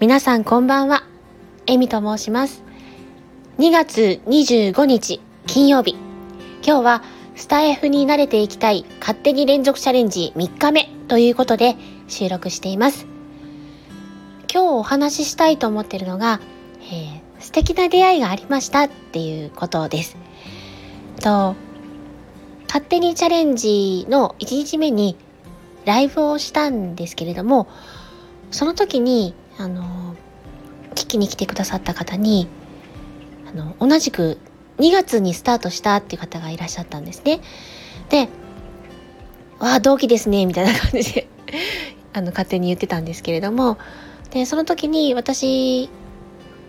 皆さんこんばんは。エミと申します。2月25日金曜日。今日はスタイフに慣れていきたい勝手に連続チャレンジ3日目ということで収録しています。今日お話ししたいと思っているのが、えー、素敵な出会いがありましたっていうことです。と勝手にチャレンジの1日目にライブをしたんですけれどもその時にあの聞きに来てくださった方にあの同じく2月にスタートしたっていう方がいらっしゃったんですね。で「わあ同期ですね」みたいな感じで あの勝手に言ってたんですけれどもでその時に私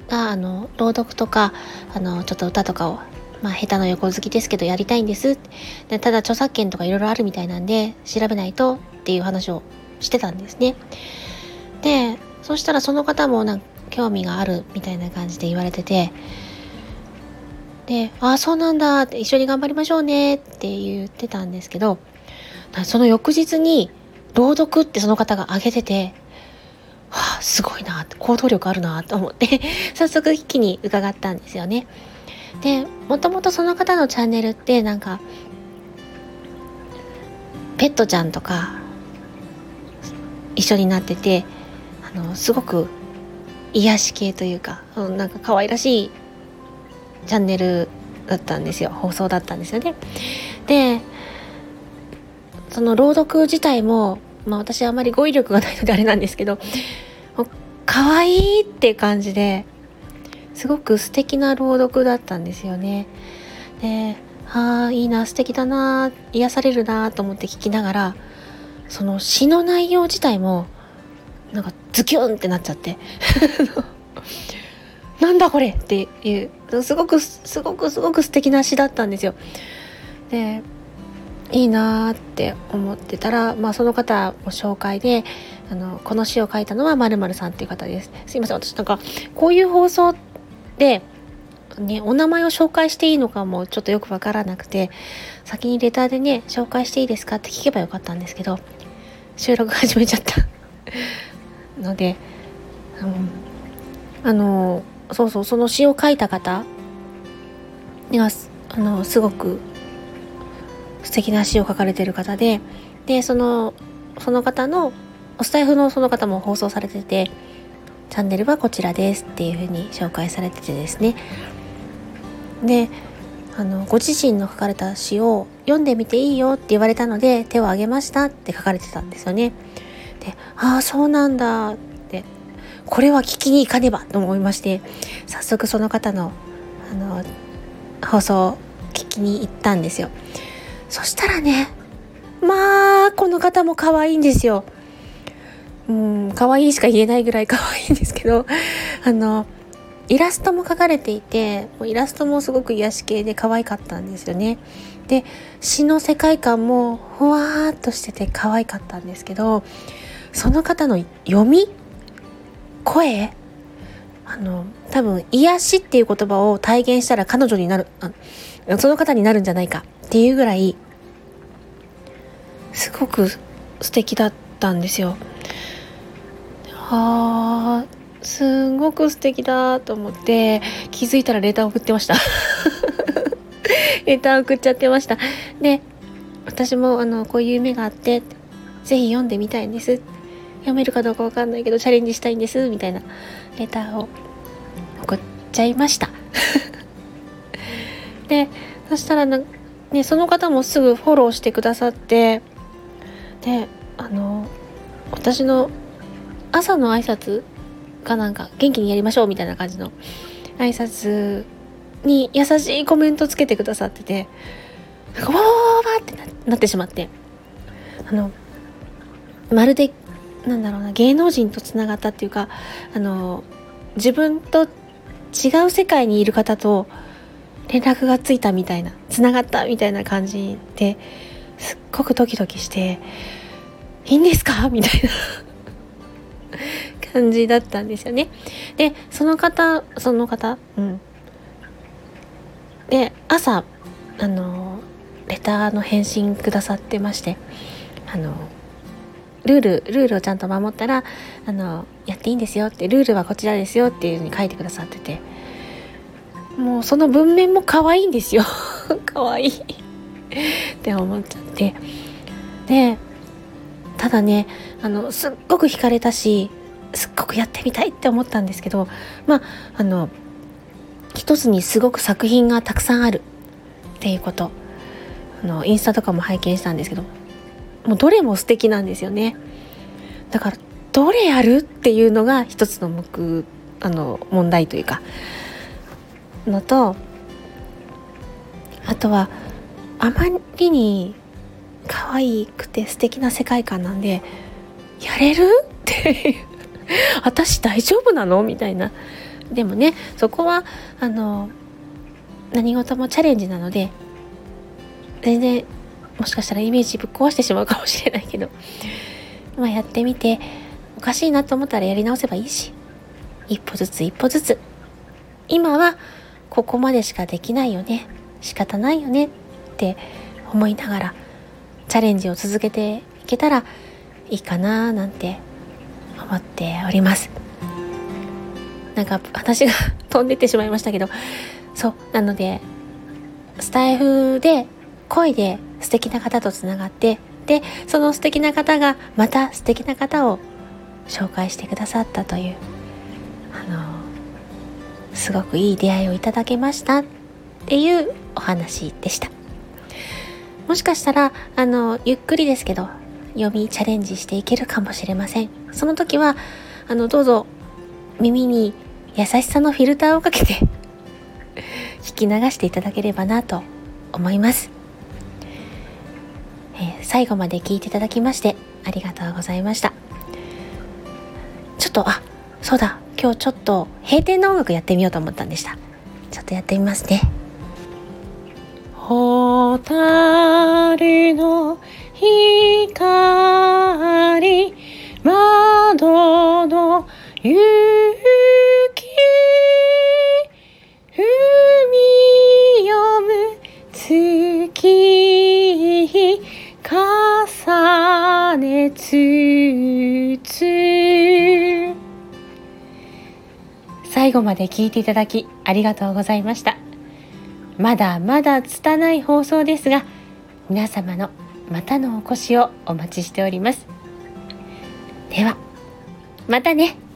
があの朗読とかあのちょっと歌とかをまあ下手な横好きですけどやりたいんですでただ著作権とかいろいろあるみたいなんで調べないとっていう話をしてたんですね。でそしたらその方もなんか興味があるみたいな感じで言われててで「ああそうなんだ」って「一緒に頑張りましょうね」って言ってたんですけどその翌日に朗読ってその方が挙げててはあ、すごいな行動力あるなと思って 早速一気に伺ったんですよね。でもともとその方のチャンネルってなんかペットちゃんとか一緒になっててあのすごく癒し系というか、うん、なんか可愛らしいチャンネルだったんですよ放送だったんですよね。でその朗読自体も、まあ、私あまり語彙力がないのであれなんですけど可愛いって感じですごく素敵な朗読だったんですよね。でああいいな素敵だな癒されるなと思って聞きながらその詩の内容自体もなんかズキュンってなっちゃって なんだこれっていうすごくすごくすごく素敵な詩だったんですよ。でいいなーって思ってたら、まあ、その方も紹介であのこの詩を書いたのはまるさんっていう方です。すいません私なんかこういう放送で、ね、お名前を紹介していいのかもちょっとよくわからなくて先にレターでね紹介していいですかって聞けばよかったんですけど収録始めちゃったので、うん、あのそうそうその詩を書いた方があのすごく素敵な詩を書かれてる方ででそのその方のおスタイフのその方も放送されててチャンネルはこちらですっていうふうに紹介されててですねであのご自身の書かれた詩を読んでみていいよって言われたので手を挙げましたって書かれてたんですよね。でああそうなんだってこれは聞きに行かねばと思いまして早速その方のあの放送を聞きに行ったんですよ。そしたらねまあこの方も可愛いんですよ。うん可愛いしか言えないぐらい可愛いんですけどあのイラストも描かれていてイラストもすごく癒し系で可愛かったんですよね。で詩の世界観もふわーっとしてて可愛かったんですけどその方の読み声？あの多分癒しっていう言葉を体現したら彼女になるあその方になるんじゃないか。っていうぐらいすごく素敵だったんですよ。はあすんごく素敵だと思って気づいたらレター送ってました。レター送っちゃってました。で私もあのこういう夢があってぜひ読んでみたいんです。読めるかどうかわかんないけどチャレンジしたいんですみたいなレターを送っちゃいました。でそしたら、ね、その方もすぐフォローしてくださってであの私の朝の挨拶かなんか元気にやりましょうみたいな感じの挨拶に優しいコメントつけてくださっててわわわわってなってしまってあのまるでなんだろうな芸能人とつながったっていうかあの自分と違う世界にいる方と連絡がついたみたいなつながったみたいな感じですっごくドキドキして「いいんですか?」みたいな 感じだったんですよね。でその方その方うんで朝あのレターの返信くださってましてあのルールルールをちゃんと守ったらあのやっていいんですよってルールはこちらですよっていうふうに書いてくださってて。もうその文面も可愛いんですよ。可愛い。って思っちゃって。でただねあのすっごく惹かれたしすっごくやってみたいって思ったんですけどまああの一つにすごく作品がたくさんあるっていうこと。あのインスタとかも拝見したんですけどもうどれも素敵なんですよね。だからどれやるっていうのが一つの目あの問題というか。のとあとはあまりに可愛くて素敵な世界観なんでやれるって 私大丈夫なのみたいな。でもねそこはあの何事もチャレンジなので全然もしかしたらイメージぶっ壊してしまうかもしれないけど、まあ、やってみておかしいなと思ったらやり直せばいいし。一歩ずつ一歩ずつ。今はここまでしかできないよね。仕方ないよね。って思いながらチャレンジを続けていけたらいいかななんて思っております。なんか話が 飛んでってしまいましたけど。そうなのでスタイフで声で素敵な方とつながってでその素敵な方がまた素敵な方を紹介してくださったというあのすごくいい出会いをいただけましたっていうお話でした。もしかしたらあのゆっくりですけど読みチャレンジしていけるかもしれません。その時はあのどうぞ耳に優しさのフィルターをかけて 聞き流していただければなと思います、最後まで聞いていただきましてありがとうございました。ちょっとあそうだ。今日ちょっと閉店の音楽やってみようと思ったんでした。ちょっとやってみますね。蛍の光窓の雪海読む月つつ最後まで聞いていただきありがとうございました。まだまだ拙い放送ですが皆様のまたのお越しをお待ちしております。ではまたね。